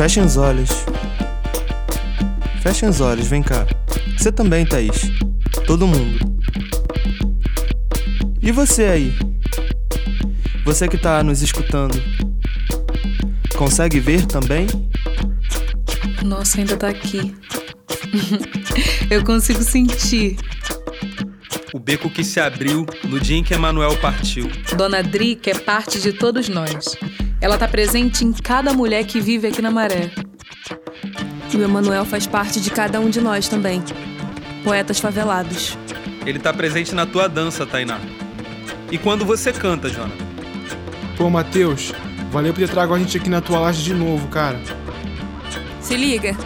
Fechem os olhos. Fechem os olhos, vem cá. Você também, Thaís. Todo mundo. E você aí? Você que tá nos escutando. Consegue ver também? Nossa, ainda tá aqui. Eu consigo sentir. O beco que se abriu no dia em que Emanuel partiu. Dona Dri quer parte de todos nós. Ela tá presente em cada mulher que vive aqui na Maré. E o Emanuel faz parte de cada um de nós também. Poetas favelados. Ele tá presente na tua dança, Tainá. E quando você canta, Jonathan? Pô, Matheus, valeu por ter trago a gente aqui na tua laje de novo, cara. Se liga.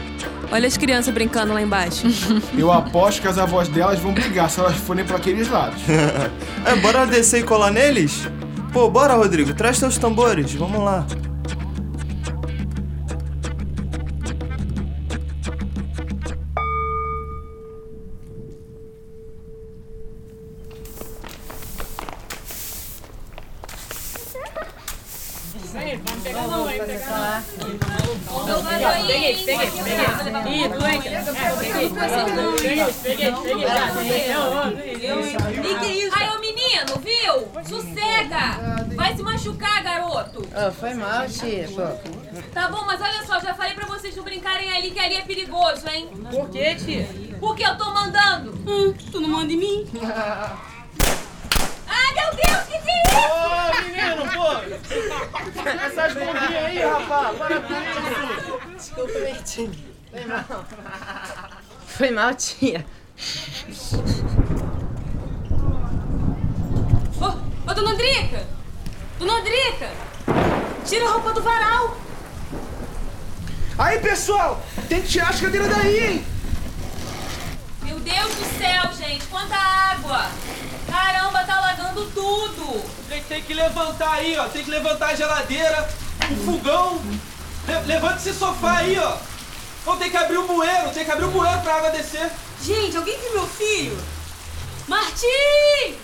Olha as crianças brincando lá embaixo. Eu aposto que as avós delas vão brigar se elas forem para aqueles lados. é, bora descer e colar neles? Pô, bora, Rodrigo. Traz seus tambores. Vamos lá. Peguei, peguei, peguei. Ih, doente. Peguei, peguei, peguei. E que isso? Ai, ô menino, viu? Sossega! Vai se machucar, garoto. Oh, foi mal, tia. Tá bom, mas olha só, já falei pra vocês não brincarem ali, que ali é perigoso, hein? Por quê, tia? Porque eu tô mandando. Hum, tu não manda em mim. Ai, meu Deus, que que é isso? Ô, menino, pô! Essas bombinhas aí, rapaz, para com isso! Desculpa, Bertinho. Foi mal. Foi mal, tia. Ô, dona Drica! Dona Drica! Tira a roupa do varal! Aí, pessoal! Tem que tirar as cadeiras daí, hein? Meu Deus do céu, gente! Quanta água! Caramba, tá alagando tudo! Tem, tem que levantar aí, ó. Tem que levantar a geladeira, o fogão. Le, levanta esse sofá aí, ó. Ou tem que abrir o bueiro, tem que abrir o bueiro pra água descer. Gente, alguém viu meu filho? Martim!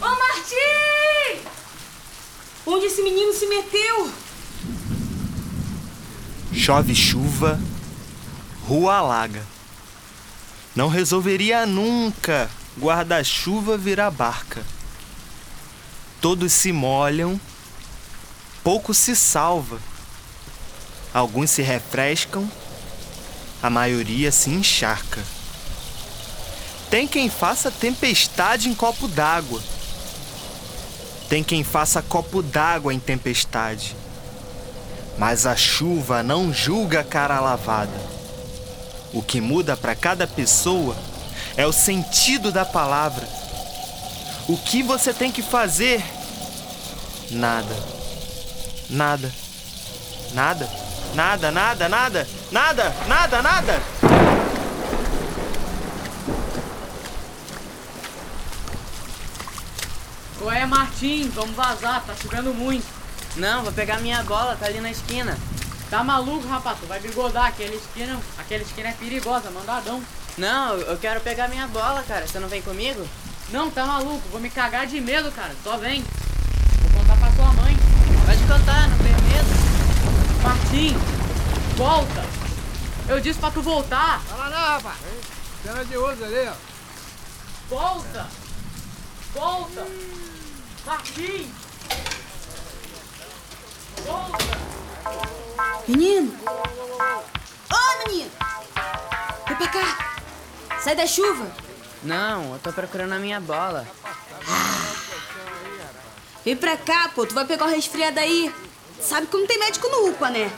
Ô, Martim! Onde esse menino se meteu? Chove chuva, rua alaga. Não resolveria nunca guarda-chuva virar barca. Todos se molham, pouco se salva. Alguns se refrescam, a maioria se encharca. Tem quem faça tempestade em copo d'água. Tem quem faça copo d'água em tempestade. Mas a chuva não julga cara lavada. O que muda para cada pessoa é o sentido da palavra. O que você tem que fazer? Nada. Nada. Nada. Nada, nada, nada. Nada, nada, nada. Ué, Martim, vamos vazar, tá chovendo muito. Não, vou pegar minha bola, tá ali na esquina. Tá maluco, rapaz? Tu vai bigodar, aquela esquina, aquela esquina é perigosa, mandadão. Não, eu quero pegar minha bola, cara. Você não vem comigo? Não, tá maluco, vou me cagar de medo, cara. Só vem. Vou contar pra sua mãe. Pode contar, não tenho medo. Martim, volta. Eu disse pra tu voltar. Fala não, rapaz. Cena de uso ali, ó. Volta. Volta. Martim. Volta. Menino! Ô, oh, menino! Vem pra cá! Sai da chuva! Não, eu tô procurando a minha bola. Ah. Vem pra cá, pô, tu vai pegar o resfriado aí. Sabe que não tem médico no UPA, né?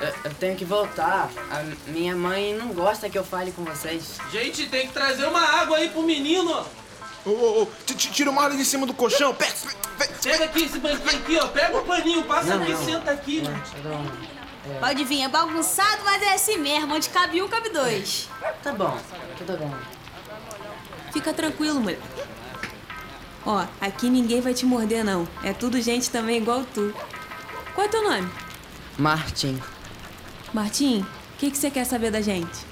Eu, eu, tenho que voltar. A minha mãe não gosta que eu fale com vocês. Gente, tem que trazer uma água aí pro menino. Ô, ô, ô, tira o malho de cima do colchão. Pega, pega aqui esse banquinho aqui, ó. Pega o paninho, passa não, aqui senta aqui. Não, é. Pode vir, é bagunçado, mas é assim mesmo. Onde cabe um, cabe dois. Tá bom, tudo bem. Fica tranquilo, mulher. Ó, aqui ninguém vai te morder, não. É tudo gente também igual tu. Qual é teu nome? Martim. Martim, o que, que você quer saber da gente?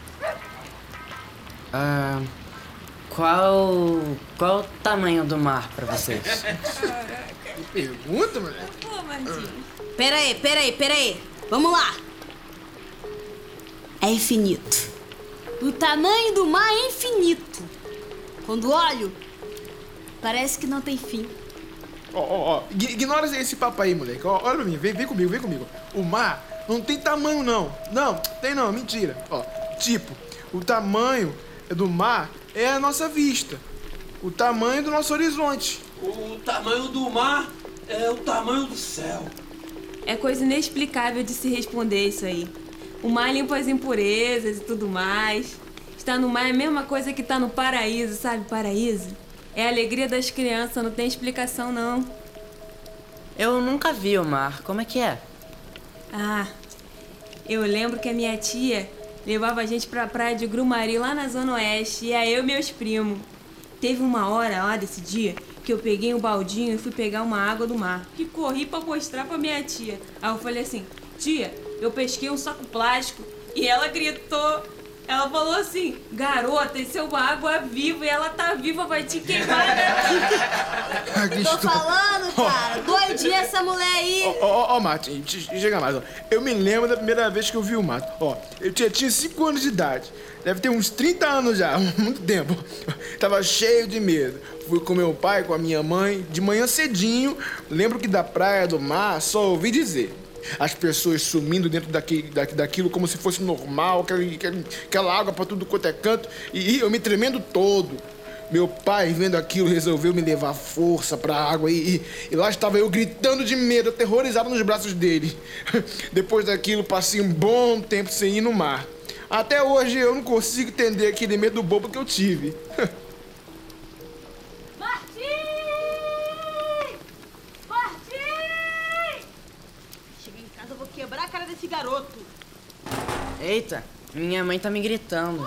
Ah. Qual. Qual o tamanho do mar pra vocês? que pergunta, mulher? Pô, Martim. Pera aí, pera aí, pera aí. Vamos lá. é infinito. O tamanho do mar é infinito. Quando olho, parece que não tem fim. Ó, ó, ó, ign- ignora esse papo aí, moleque. Ó, olha pra mim, vem, vem comigo, vem comigo. O mar não tem tamanho, não. Não, tem não, mentira. Ó, tipo, o tamanho do mar é a nossa vista. O tamanho do nosso horizonte. O tamanho do mar é o tamanho do céu. É coisa inexplicável de se responder isso aí. O mar limpa as impurezas e tudo mais. Estar no mar é a mesma coisa que estar no paraíso, sabe? Paraíso. É a alegria das crianças, não tem explicação não. Eu nunca vi o mar. Como é que é? Ah, eu lembro que a minha tia levava a gente pra praia de Grumari lá na Zona Oeste, e aí eu e meus primos. Teve uma hora lá desse dia que eu peguei um baldinho e fui pegar uma água do mar. E corri pra mostrar pra minha tia. Aí eu falei assim: tia, eu pesquei um saco plástico. E ela gritou. Ela falou assim: garota, isso é uma água viva e ela tá viva, vai te queimar daqui. Tô falando, cara. Doidinha essa mulher aí. Ó, ó, ó, Martin, che- chega mais, ó. Eu me lembro da primeira vez que eu vi o mato. Ó, eu tinha, tinha 5 anos de idade. Deve ter uns 30 anos já, muito tempo. Tava cheio de medo. Fui com meu pai, com a minha mãe, de manhã cedinho. Lembro que da praia do mar só ouvi dizer. As pessoas sumindo dentro daqui, daqui, daquilo como se fosse normal, aquela, aquela- água pra tudo quanto é canto, e eu me tremendo todo. Meu pai, vendo aquilo, resolveu me levar força pra água e, e- e lá estava eu gritando de medo, aterrorizado nos braços dele. Depois daquilo, passei um bom tempo sem ir no mar. Até hoje eu não consigo entender aquele medo bobo que eu tive. Eita, minha mãe tá me gritando.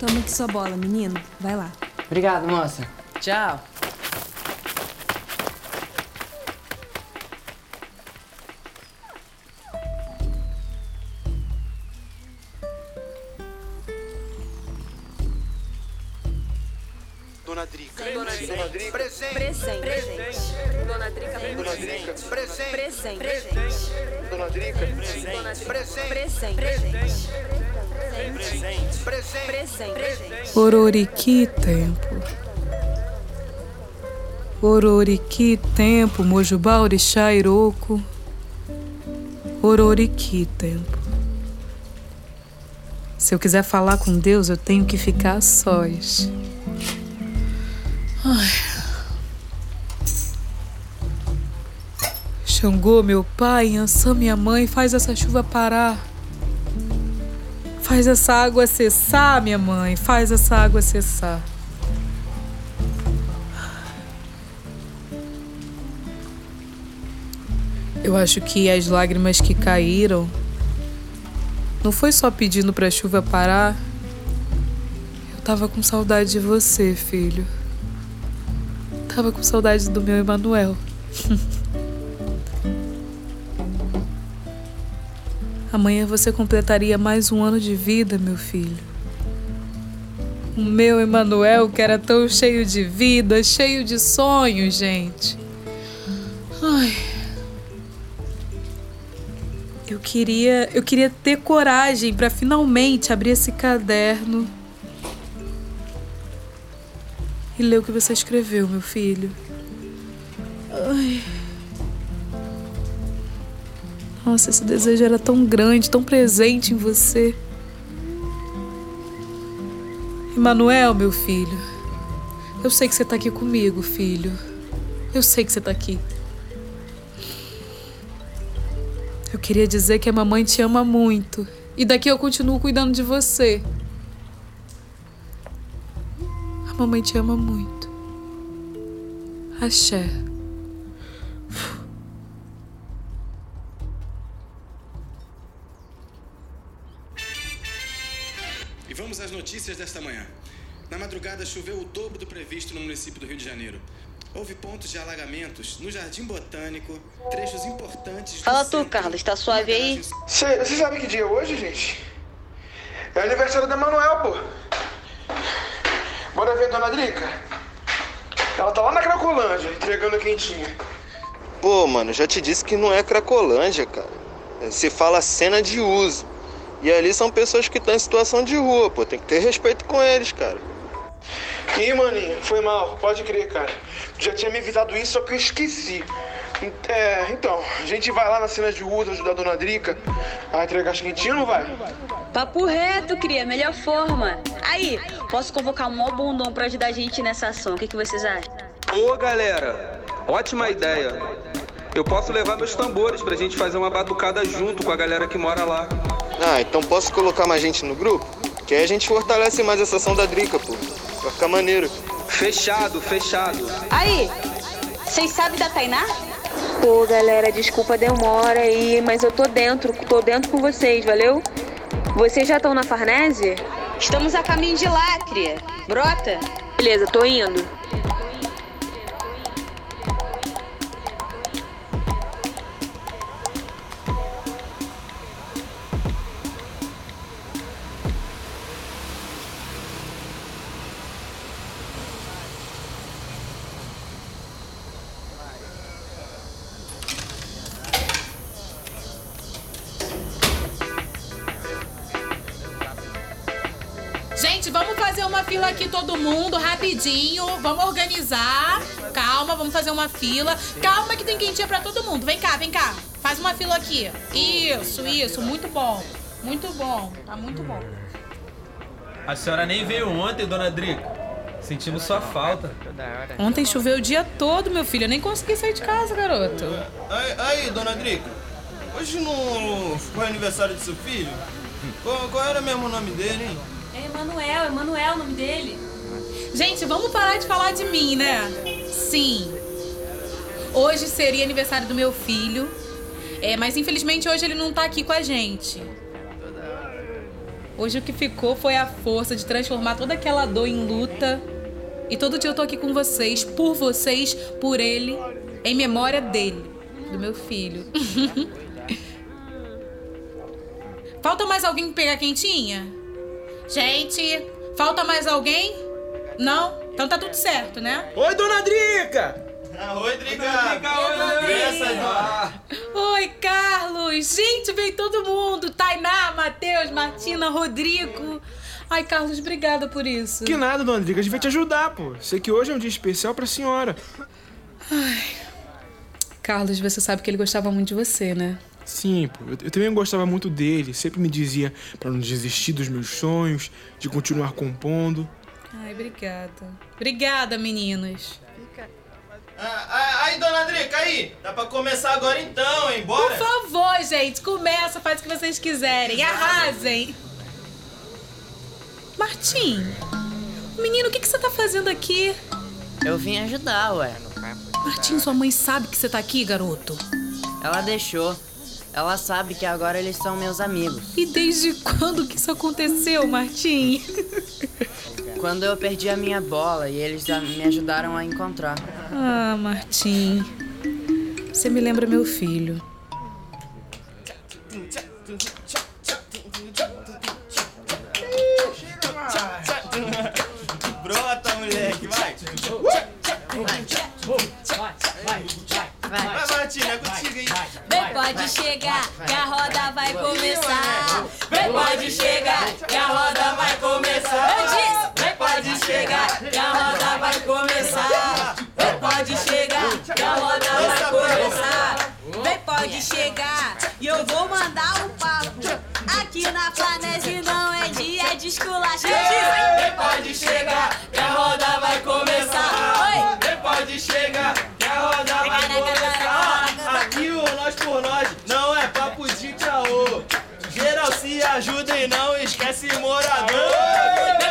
Toma aqui sua bola, menino. Vai lá. Obrigado, moça. Tchau. Dona Drica. Dona Drica. Dona Drica. Presente. Presente. Presente. Dona Drica Dona Drica. Presente. Presente. Presente. Dona Drica. Presente. Presente. Presente. Presente. Presente. Presente. Ororiqui tempo. Ororiqui tempo, Mojubá Orixá Iroco. Ororiqui tempo. Se eu quiser falar com Deus, eu tenho que ficar a sós. Xangô, meu pai, Ansã, minha mãe, faz essa chuva parar. Faz essa água cessar, minha mãe. Faz essa água cessar. Eu acho que as lágrimas que caíram não foi só pedindo pra chuva parar. Eu tava com saudade de você, filho. Tava com saudade do meu Emanuel. Amanhã você completaria mais um ano de vida, meu filho. O meu Emanuel, que era tão cheio de vida, cheio de sonhos, gente. Ai. Eu queria, eu queria ter coragem para finalmente abrir esse caderno e ler o que você escreveu, meu filho. Ai. Nossa, esse desejo era tão grande, tão presente em você. Emanuel, meu filho. Eu sei que você tá aqui comigo, filho. Eu sei que você tá aqui. Eu queria dizer que a mamãe te ama muito. E daqui eu continuo cuidando de você. A mamãe te ama muito. Axé. Notícias desta manhã. Na madrugada choveu o dobro do previsto no município do Rio de Janeiro. Houve pontos de alagamentos no Jardim Botânico, trechos importantes. do Fala tu, Carlos, tá suave aí? Você sabe que dia é hoje, gente? É aniversário da Manuel, pô. Bora ver a Dona Drica? Ela tá lá na Cracolândia, entregando quentinha. Pô, mano, já te disse que não é Cracolândia, cara. Se fala cena de uso. E ali são pessoas que estão em situação de rua, pô. Tem que ter respeito com eles, cara. Ih, maninho, foi mal, pode crer, cara. Tu já tinha me avisado isso, só que eu esqueci. É, então, a gente vai lá na cena de uso ajudar a dona Drica a entregar as quentinhas, não vai? Papo reto, cria, melhor forma. Aí, posso convocar um mó bundão pra ajudar a gente nessa ação. O que, que vocês acham? Ô, galera, ótima ideia. Eu posso levar meus tambores pra gente fazer uma batucada junto com a galera que mora lá. Ah, então posso colocar mais gente no grupo? Que aí a gente fortalece mais essa ação da Drica, pô. Vai ficar maneiro. Fechado, fechado. Aí, vocês sabem da Tainá? Pô, galera, desculpa a demora aí, mas eu tô dentro, tô dentro com vocês, valeu? Vocês já estão na Farnese? Estamos a caminho de lá, cria. Brota? Beleza, tô indo. Rapidinho. Vamos organizar. Calma, vamos fazer uma fila. Calma que tem quentinha pra todo mundo. Vem cá, vem cá. Faz uma fila aqui. Isso, isso. Muito bom. Muito bom. Tá muito bom. A senhora nem veio ontem, dona Drica. Sentimos sua falta. Ontem choveu o dia todo, meu filho. Eu nem consegui sair de casa, garoto. Aí, aí, dona Drica, hoje não foi aniversário de seu filho? Qual, qual era mesmo o nome dele, hein? É Emanuel, Emanuel o nome dele. Gente, vamos parar de falar de mim, né? Sim. Hoje seria aniversário do meu filho. É, mas infelizmente hoje ele não tá aqui com a gente. Hoje o que ficou foi a força de transformar toda aquela dor em luta. E todo dia eu tô aqui com vocês, por vocês, por ele, em memória dele, do meu filho. Falta mais alguém pegar quentinha? Gente, falta mais alguém? Não? Então tá tudo certo, né? Oi, dona Drica! Ah, oi, Drica! Oi, dona Drica! Oi, Carlos! Gente, veio todo mundo! Tainá, Matheus, Martina, Rodrigo. Ai, Carlos, obrigada por isso. Que nada, dona Drica, a gente vai te ajudar, pô. Sei que hoje é um dia especial pra senhora. Ai. Carlos, você sabe que ele gostava muito de você, né? Sim, pô, eu, eu também gostava muito dele. Sempre me dizia pra não desistir dos meus sonhos, de continuar compondo. Ai, obrigada. Obrigada, meninos. Ah, ah, aí, dona Drica, aí! Dá pra começar agora então, hein? Bora! Por favor, gente, começa, faz o que vocês quiserem. Arrasem! Martim, menino, o que, que você tá fazendo aqui? Eu vim ajudar, ué. Martim, sua mãe sabe que você tá aqui, garoto? Ela deixou. Ela sabe que agora eles são meus amigos. E desde quando que isso aconteceu, Martim? Quando eu perdi a minha bola e eles me ajudaram a encontrar. Ah, Martim. Você me lembra meu filho. Brota, moleque, vai! Vai, Martina, é contigo, hein? Vem, pode chegar, que a roda vai começar. Vem, pode chegar, que a roda vai começar. Pode chegar e eu vou mandar um papo. Aqui na Planese não é dia de esculacho. Vem, pode chegar, que a roda vai começar. Vem, pode chegar, que a roda vai começar. Aqui o Nós por Nós não é papo de caô. Geral se ajuda e não esquece morador.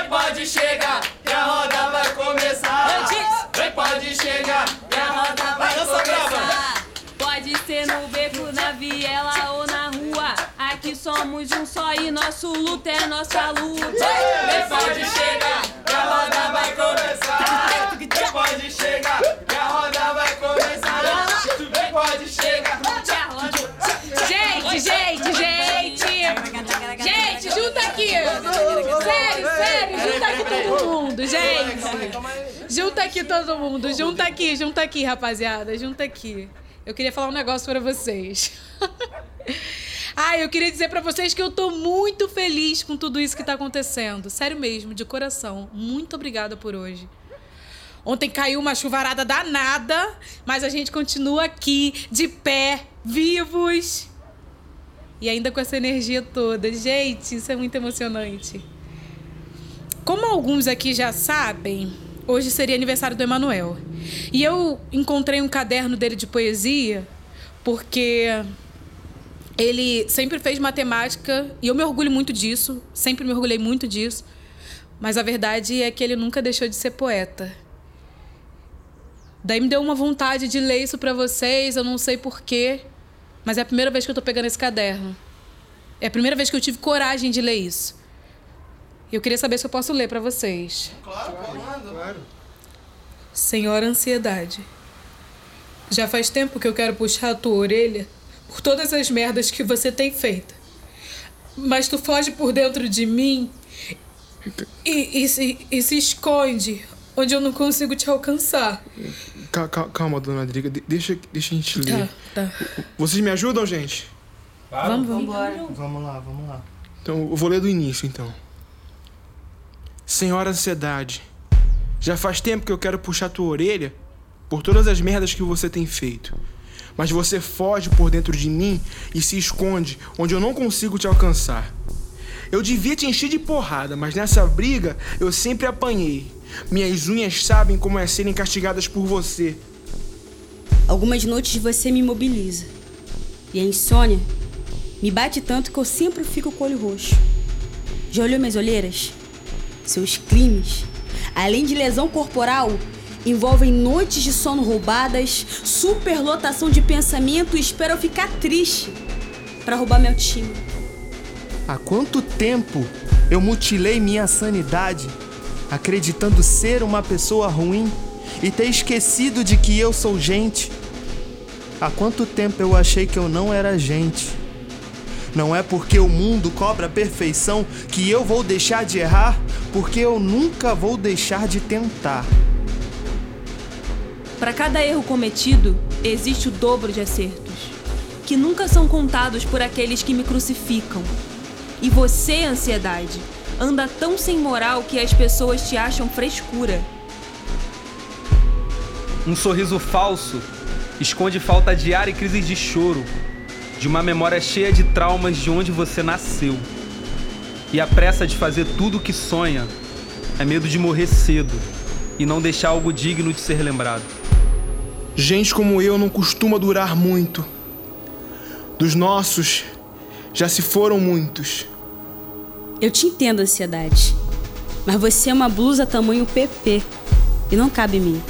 Pode chegar, que a roda vai começar. Pode chegar, somos um só e nosso luto é nossa luta. Vem, pode chegar, que a roda vai começar. Vem, pode chegar, que a roda vai começar. Vem, pode chegar, que a roda Gente, gente, gente! Gente, junta aqui! Sério, sério, junta aqui todo mundo, gente! Junta aqui todo mundo, junta aqui, junta aqui, rapaziada, junta aqui. eu queria falar um negócio para vocês. ah, eu queria dizer para vocês que eu tô muito feliz com tudo isso que tá acontecendo. Sério mesmo, de coração. Muito obrigada por hoje. Ontem caiu uma chuvarada danada, mas a gente continua aqui, de pé, vivos. E ainda com essa energia toda. Gente, isso é muito emocionante. Como alguns aqui já sabem, hoje seria aniversário do Emanuel. E eu encontrei um caderno dele de poesia, porque ele sempre fez matemática, e eu me orgulho muito disso, sempre me orgulhei muito disso. Mas a verdade é que ele nunca deixou de ser poeta. Daí me deu uma vontade de ler isso para vocês, eu não sei porquê, mas é a primeira vez que eu tô pegando esse caderno. É a primeira vez que eu tive coragem de ler isso. Eu queria saber se eu posso ler para vocês. Claro, claro. Senhora Ansiedade, já faz tempo que eu quero puxar a tua orelha por todas as merdas que você tem feito. Mas tu foge por dentro de mim e, e, se, e se esconde onde eu não consigo te alcançar. Calma, calma dona Driga, deixa, deixa a gente ler. Tá, tá. Vocês me ajudam, gente? Vamos, vamos. Embora. Vamos lá, vamos lá. Então, eu vou ler do início, então. Senhora Ansiedade, já faz tempo que eu quero puxar tua orelha por todas as merdas que você tem feito. Mas você foge por dentro de mim e se esconde onde eu não consigo te alcançar. Eu devia te encher de porrada, mas nessa briga eu sempre apanhei. Minhas unhas sabem como é serem castigadas por você. Algumas noites você me imobiliza. E a insônia me bate tanto que eu sempre fico com o olho roxo. Já olhou minhas olheiras? Seus crimes, além de lesão corporal, envolvem noites de sono roubadas, superlotação de pensamento e espero ficar triste para roubar minha autoestima. Há quanto tempo eu mutilei minha sanidade acreditando ser uma pessoa ruim e ter esquecido de que eu sou gente. Há quanto tempo eu achei que eu não era gente? Não é porque o mundo cobra perfeição que eu vou deixar de errar, porque eu nunca vou deixar de tentar. Para cada erro cometido, existe o dobro de acertos, que nunca são contados por aqueles que me crucificam. E você, ansiedade, anda tão sem moral que as pessoas te acham frescura. Um sorriso falso esconde falta de ar e crises de choro, de uma memória cheia de traumas de onde você nasceu. E a pressa de fazer tudo o que sonha é medo de morrer cedo e não deixar algo digno de ser lembrado. Gente como eu não costuma durar muito. Dos nossos já se foram muitos. Eu te entendo, ansiedade. Mas você é uma blusa tamanho PP e não cabe em mim.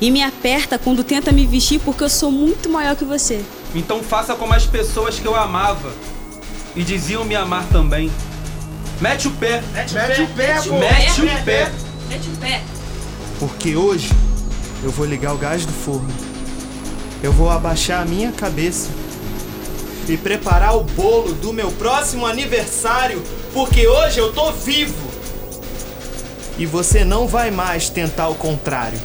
E me aperta quando tenta me vestir porque eu sou muito maior que você. Então faça como as pessoas que eu amava e diziam me amar também. Mete o pé. Mete, Mete o pé, pé pô. Mete o pé. Mete o pé. Porque hoje eu vou ligar o gás do forno. Eu vou abaixar a minha cabeça e preparar o bolo do meu próximo aniversário, porque hoje eu tô vivo. E você não vai mais tentar o contrário.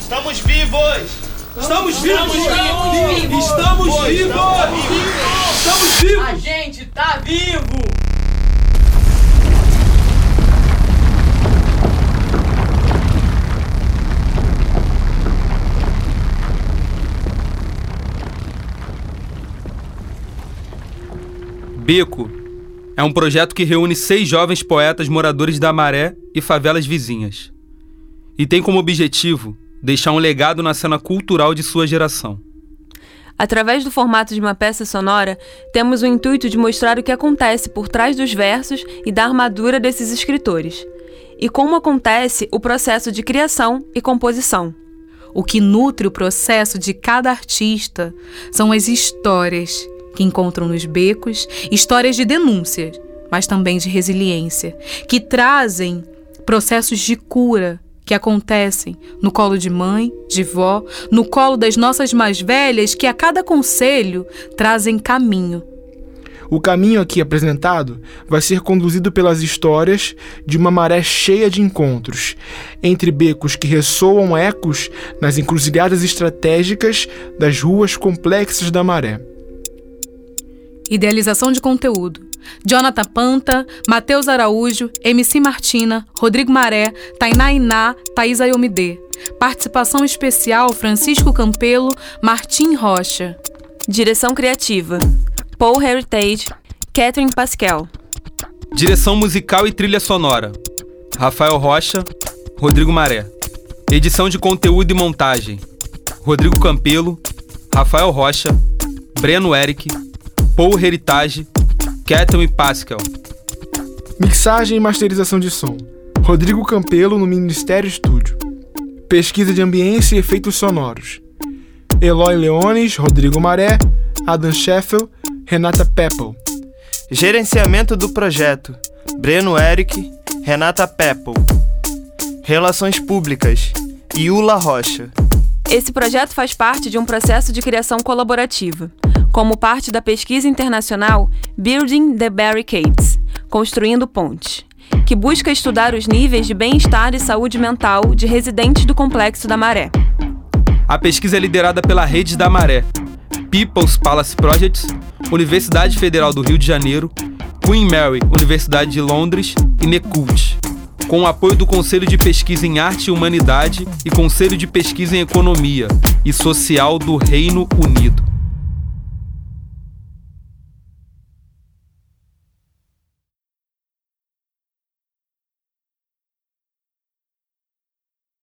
Estamos vivos! Estamos vivos! Estamos vivos! Estamos vivos! Estamos vivos! A gente tá vivo! Beco é um projeto que reúne seis jovens poetas moradores da Maré e favelas vizinhas. E tem como objetivo deixar um legado na cena cultural de sua geração. Através do formato de uma peça sonora, temos o intuito de mostrar o que acontece por trás dos versos e da armadura desses escritores, e como acontece o processo de criação e composição. O que nutre o processo de cada artista são as histórias que encontram nos becos histórias de denúncia, mas também de resiliência, que trazem processos de cura que acontecem no colo de mãe, de vó, no colo das nossas mais velhas, que a cada conselho trazem caminho. O caminho aqui apresentado vai ser conduzido pelas histórias de uma maré cheia de encontros, entre becos que ressoam ecos nas encruzilhadas estratégicas das ruas complexas da maré. Idealização de conteúdo. Jonathan Panta, Matheus Araújo, MC Martina, Rodrigo Maré, Tainá Iná, Thaís Ayomide. Participação especial Francisco Campelo, Martim Rocha. Direção criativa: Paul Heritage, Catherine Pascal. Direção musical e trilha sonora: Rafael Rocha, Rodrigo Maré. Edição de conteúdo e montagem: Rodrigo Campelo, Rafael Rocha, Breno Eric, Paul Heritage, Catherine Pascal. Mixagem e masterização de som: Rodrigo Campelo no Ministério Estúdio. Pesquisa de ambiência e efeitos sonoros: Eloy Leones, Rodrigo Maré, Adam Sheffield, Renata Peppel. Gerenciamento do projeto: Breno Eric, Renata Peppel. Relações públicas: Iula Rocha. Esse projeto faz parte de um processo de criação colaborativa, como parte da pesquisa internacional Building the Barricades Construindo Pontes que busca estudar os níveis de bem-estar e saúde mental de residentes do Complexo da Maré. A pesquisa é liderada pela Rede da Maré, People's Palace Projects, Universidade Federal do Rio de Janeiro, Queen Mary, Universidade de Londres e Necult, com o apoio do Conselho de Pesquisa em Arte e Humanidade e Conselho de Pesquisa em Economia e Social do Reino Unido.